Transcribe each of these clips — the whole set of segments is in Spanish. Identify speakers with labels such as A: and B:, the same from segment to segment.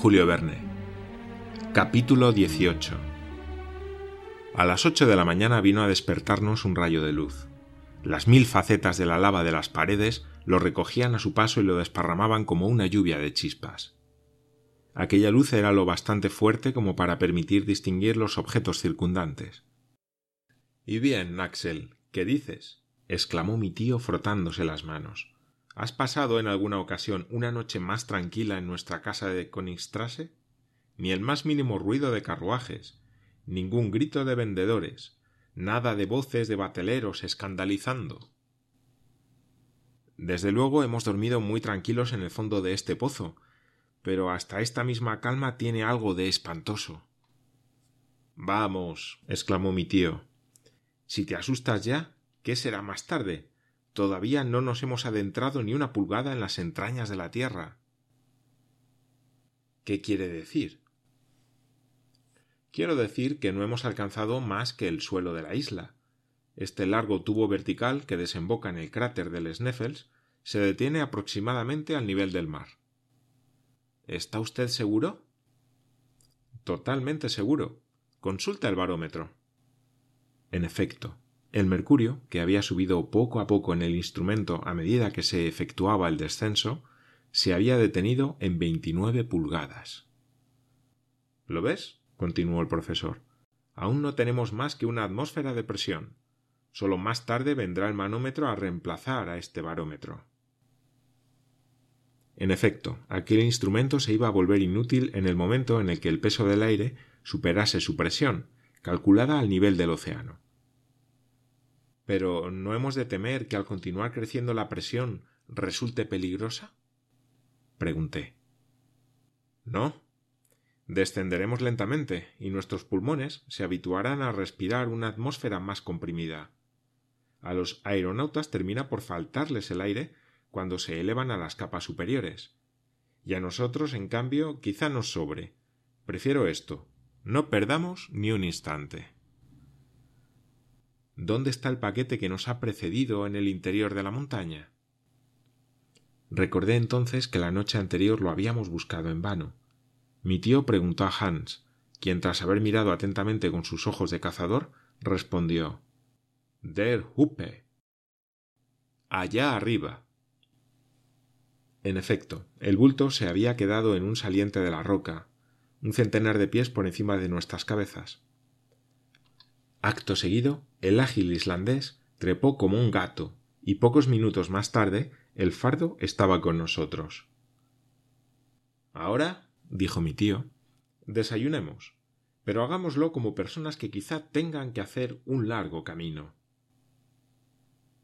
A: Julio Verne. Capítulo 18. A las ocho de la mañana vino a despertarnos un rayo de luz. Las mil facetas de la lava de las paredes lo recogían a su paso y lo desparramaban como una lluvia de chispas. Aquella luz era lo bastante fuerte como para permitir distinguir los objetos circundantes. Y bien, Axel, ¿qué dices? exclamó mi tío frotándose las manos. ¿Has pasado en alguna ocasión una noche más tranquila en nuestra casa de Königstrasse? Ni el más mínimo ruido de carruajes, ningún grito de vendedores, nada de voces de bateleros escandalizando. Desde luego hemos dormido muy tranquilos en el fondo de este pozo, pero hasta esta misma calma tiene algo de espantoso. Vamos, exclamó mi tío. Si te asustas ya, ¿qué será más tarde? Todavía no nos hemos adentrado ni una pulgada en las entrañas de la Tierra. ¿Qué quiere decir? Quiero decir que no hemos alcanzado más que el suelo de la isla. Este largo tubo vertical que desemboca en el cráter del Sneffels se detiene aproximadamente al nivel del mar. ¿Está usted seguro? Totalmente seguro. Consulta el barómetro. En efecto, el mercurio, que había subido poco a poco en el instrumento a medida que se efectuaba el descenso, se había detenido en veintinueve pulgadas. ¿Lo ves? continuó el profesor. Aún no tenemos más que una atmósfera de presión. Solo más tarde vendrá el manómetro a reemplazar a este barómetro. En efecto, aquel instrumento se iba a volver inútil en el momento en el que el peso del aire superase su presión, calculada al nivel del océano. Pero ¿no hemos de temer que al continuar creciendo la presión resulte peligrosa? pregunté. No, Descenderemos lentamente y nuestros pulmones se habituarán a respirar una atmósfera más comprimida. A los aeronautas termina por faltarles el aire cuando se elevan a las capas superiores. Y a nosotros, en cambio, quizá nos sobre. Prefiero esto. No perdamos ni un instante. ¿Dónde está el paquete que nos ha precedido en el interior de la montaña? Recordé entonces que la noche anterior lo habíamos buscado en vano mi tío preguntó a Hans, quien tras haber mirado atentamente con sus ojos de cazador, respondió Der Huppe. Allá arriba. En efecto, el bulto se había quedado en un saliente de la roca, un centenar de pies por encima de nuestras cabezas. Acto seguido, el ágil islandés trepó como un gato, y pocos minutos más tarde el fardo estaba con nosotros. Ahora dijo mi tío, desayunemos, pero hagámoslo como personas que quizá tengan que hacer un largo camino.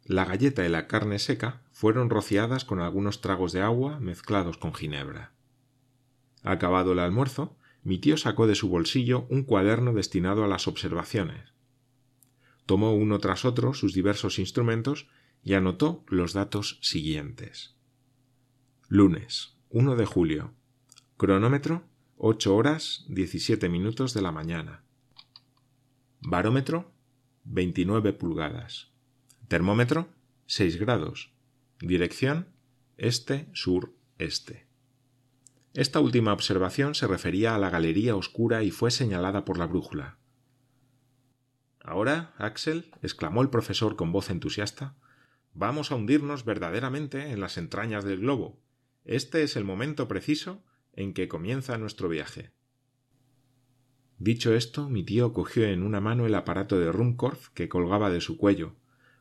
A: La galleta y la carne seca fueron rociadas con algunos tragos de agua mezclados con ginebra. Acabado el almuerzo, mi tío sacó de su bolsillo un cuaderno destinado a las observaciones. Tomó uno tras otro sus diversos instrumentos y anotó los datos siguientes. Lunes 1 de julio Cronómetro 8 horas 17 minutos de la mañana. Barómetro 29 pulgadas. Termómetro 6 grados. Dirección este-sur-este. Esta última observación se refería a la galería oscura y fue señalada por la brújula. Ahora, Axel, exclamó el profesor con voz entusiasta, vamos a hundirnos verdaderamente en las entrañas del globo. Este es el momento preciso en que comienza nuestro viaje. Dicho esto, mi tío cogió en una mano el aparato de Ruhmkorff que colgaba de su cuello,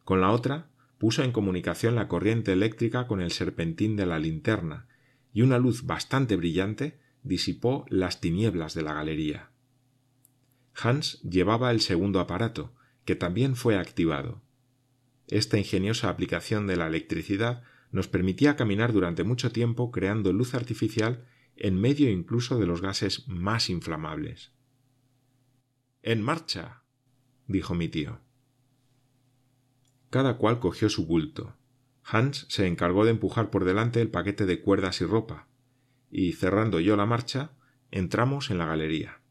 A: con la otra puso en comunicación la corriente eléctrica con el serpentín de la linterna, y una luz bastante brillante disipó las tinieblas de la galería. Hans llevaba el segundo aparato, que también fue activado. Esta ingeniosa aplicación de la electricidad nos permitía caminar durante mucho tiempo creando luz artificial en medio incluso de los gases más inflamables. En marcha. dijo mi tío. Cada cual cogió su bulto. Hans se encargó de empujar por delante el paquete de cuerdas y ropa, y cerrando yo la marcha, entramos en la galería.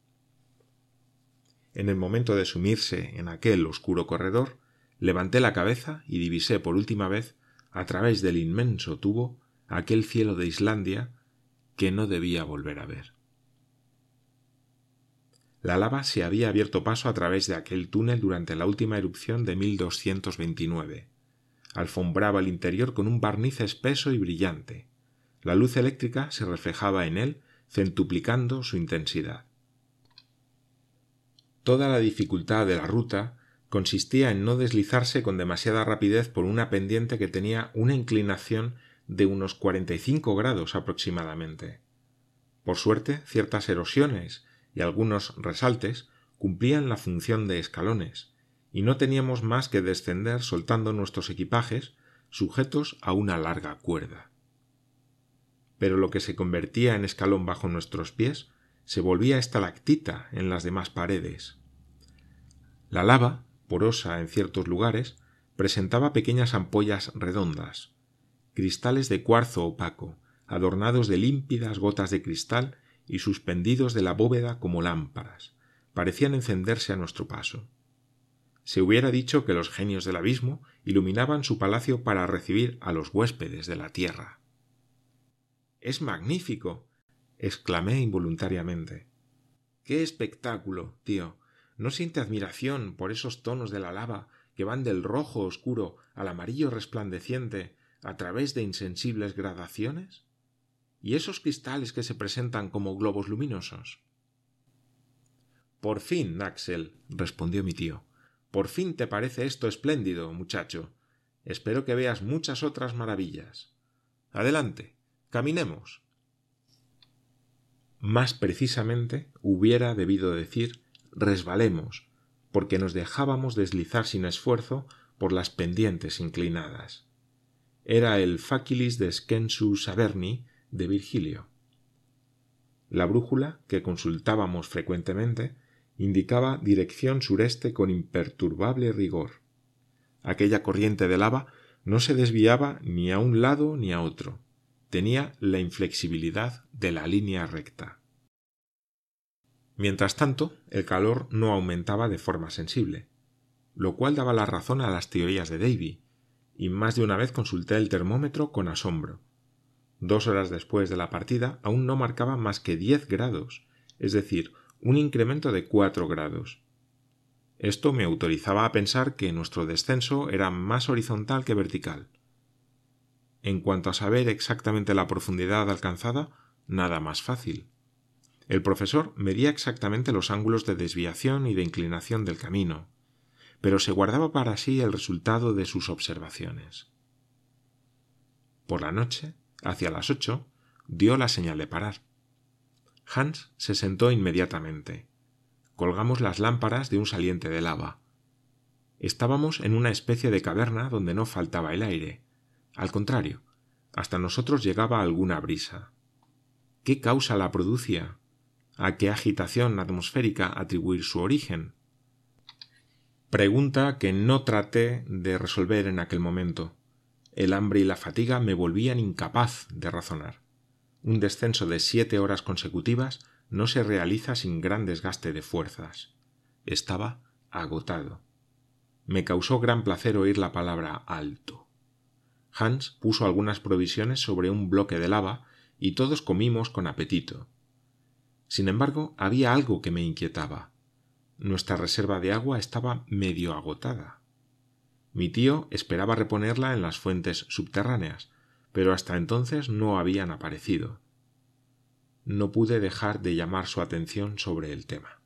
A: En el momento de sumirse en aquel oscuro corredor, levanté la cabeza y divisé por última vez, a través del inmenso tubo, aquel cielo de Islandia que no debía volver a ver. La lava se había abierto paso a través de aquel túnel durante la última erupción de 1229. Alfombraba el interior con un barniz espeso y brillante. La luz eléctrica se reflejaba en él, centuplicando su intensidad. Toda la dificultad de la ruta consistía en no deslizarse con demasiada rapidez por una pendiente que tenía una inclinación de unos cuarenta y cinco grados aproximadamente. Por suerte, ciertas erosiones y algunos resaltes cumplían la función de escalones, y no teníamos más que descender soltando nuestros equipajes sujetos a una larga cuerda. Pero lo que se convertía en escalón bajo nuestros pies se volvía estalactita en las demás paredes. La lava, porosa en ciertos lugares, presentaba pequeñas ampollas redondas, cristales de cuarzo opaco, adornados de límpidas gotas de cristal y suspendidos de la bóveda como lámparas, parecían encenderse a nuestro paso. Se hubiera dicho que los genios del abismo iluminaban su palacio para recibir a los huéspedes de la tierra. Es magnífico. Exclamé involuntariamente. Qué espectáculo, tío. ¿No siente admiración por esos tonos de la lava que van del rojo oscuro al amarillo resplandeciente a través de insensibles gradaciones? ¿Y esos cristales que se presentan como globos luminosos? Por fin, Axel, respondió mi tío. Por fin te parece esto espléndido, muchacho. Espero que veas muchas otras maravillas. Adelante, caminemos. Más precisamente hubiera debido decir resbalemos, porque nos dejábamos deslizar sin esfuerzo por las pendientes inclinadas. Era el Facilis de Scensu Saverni de Virgilio. La brújula, que consultábamos frecuentemente, indicaba dirección sureste con imperturbable rigor. Aquella corriente de lava no se desviaba ni a un lado ni a otro. Tenía la inflexibilidad de la línea recta. Mientras tanto, el calor no aumentaba de forma sensible, lo cual daba la razón a las teorías de Davy, y más de una vez consulté el termómetro con asombro. Dos horas después de la partida aún no marcaba más que diez grados, es decir, un incremento de cuatro grados. Esto me autorizaba a pensar que nuestro descenso era más horizontal que vertical. En cuanto a saber exactamente la profundidad alcanzada, nada más fácil. El profesor medía exactamente los ángulos de desviación y de inclinación del camino, pero se guardaba para sí el resultado de sus observaciones. Por la noche, hacia las ocho, dio la señal de parar. Hans se sentó inmediatamente. Colgamos las lámparas de un saliente de lava. Estábamos en una especie de caverna donde no faltaba el aire. Al contrario, hasta nosotros llegaba alguna brisa. ¿Qué causa la producía? ¿A qué agitación atmosférica atribuir su origen? Pregunta que no traté de resolver en aquel momento. El hambre y la fatiga me volvían incapaz de razonar. Un descenso de siete horas consecutivas no se realiza sin gran desgaste de fuerzas. Estaba agotado. Me causó gran placer oír la palabra alto. Hans puso algunas provisiones sobre un bloque de lava y todos comimos con apetito. Sin embargo, había algo que me inquietaba. Nuestra reserva de agua estaba medio agotada. Mi tío esperaba reponerla en las fuentes subterráneas, pero hasta entonces no habían aparecido. No pude dejar de llamar su atención sobre el tema.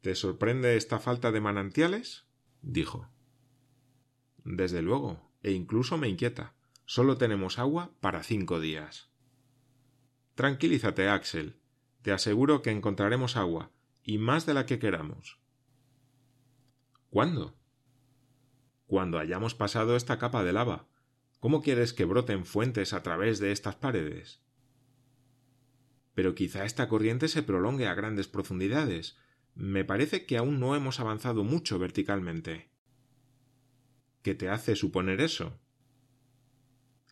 A: ¿Te sorprende esta falta de manantiales? dijo. Desde luego, e incluso me inquieta. Solo tenemos agua para cinco días. Tranquilízate, Axel. Te aseguro que encontraremos agua, y más de la que queramos. ¿Cuándo? Cuando hayamos pasado esta capa de lava. ¿Cómo quieres que broten fuentes a través de estas paredes? Pero quizá esta corriente se prolongue a grandes profundidades. Me parece que aún no hemos avanzado mucho verticalmente. ¿Qué te hace suponer eso?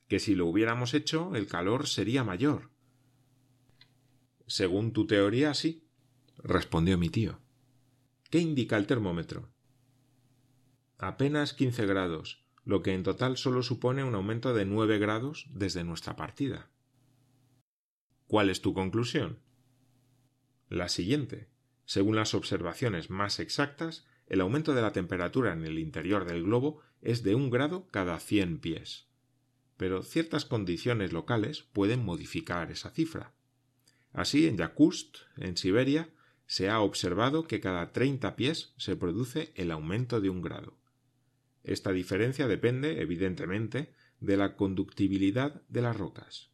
A: Que si lo hubiéramos hecho, el calor sería mayor. Según tu teoría, sí, respondió mi tío. ¿Qué indica el termómetro? Apenas quince grados, lo que en total solo supone un aumento de 9 grados desde nuestra partida. ¿Cuál es tu conclusión? La siguiente. Según las observaciones más exactas, el aumento de la temperatura en el interior del globo es de un grado cada 100 pies. Pero ciertas condiciones locales pueden modificar esa cifra. Así, en Yakutsk, en Siberia, se ha observado que cada 30 pies se produce el aumento de un grado. Esta diferencia depende, evidentemente, de la conductibilidad de las rocas.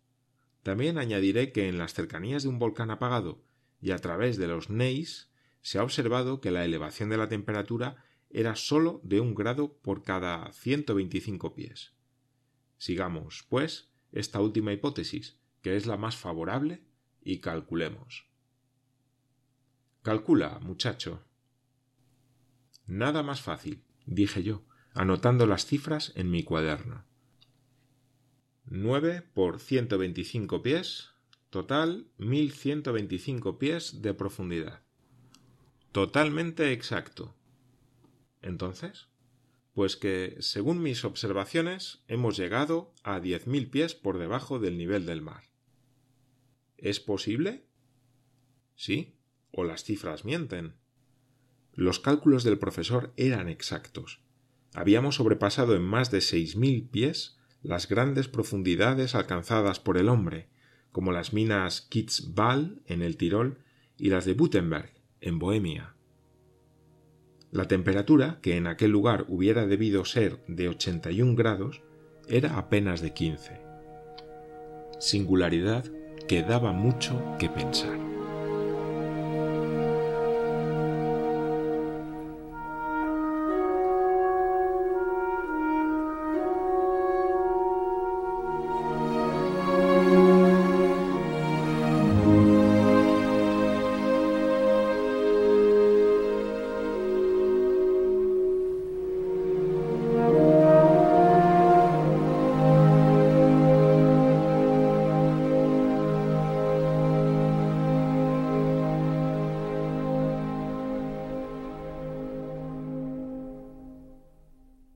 A: También añadiré que en las cercanías de un volcán apagado y a través de los NEIS se ha observado que la elevación de la temperatura era sólo de un grado por cada 125 pies. Sigamos, pues, esta última hipótesis, que es la más favorable, y calculemos. Calcula, muchacho. Nada más fácil, dije yo, anotando las cifras en mi cuaderno. 9 por 125 pies, total 1125 pies de profundidad. Totalmente exacto. Entonces, pues que, según mis observaciones, hemos llegado a 10.000 pies por debajo del nivel del mar. ¿Es posible? Sí, o las cifras mienten. Los cálculos del profesor eran exactos habíamos sobrepasado en más de seis mil pies las grandes profundidades alcanzadas por el hombre, como las minas Kitzbühel en el Tirol y las de Gutenberg en Bohemia. La temperatura, que en aquel lugar hubiera debido ser de 81 grados, era apenas de 15. Singularidad que daba mucho que pensar.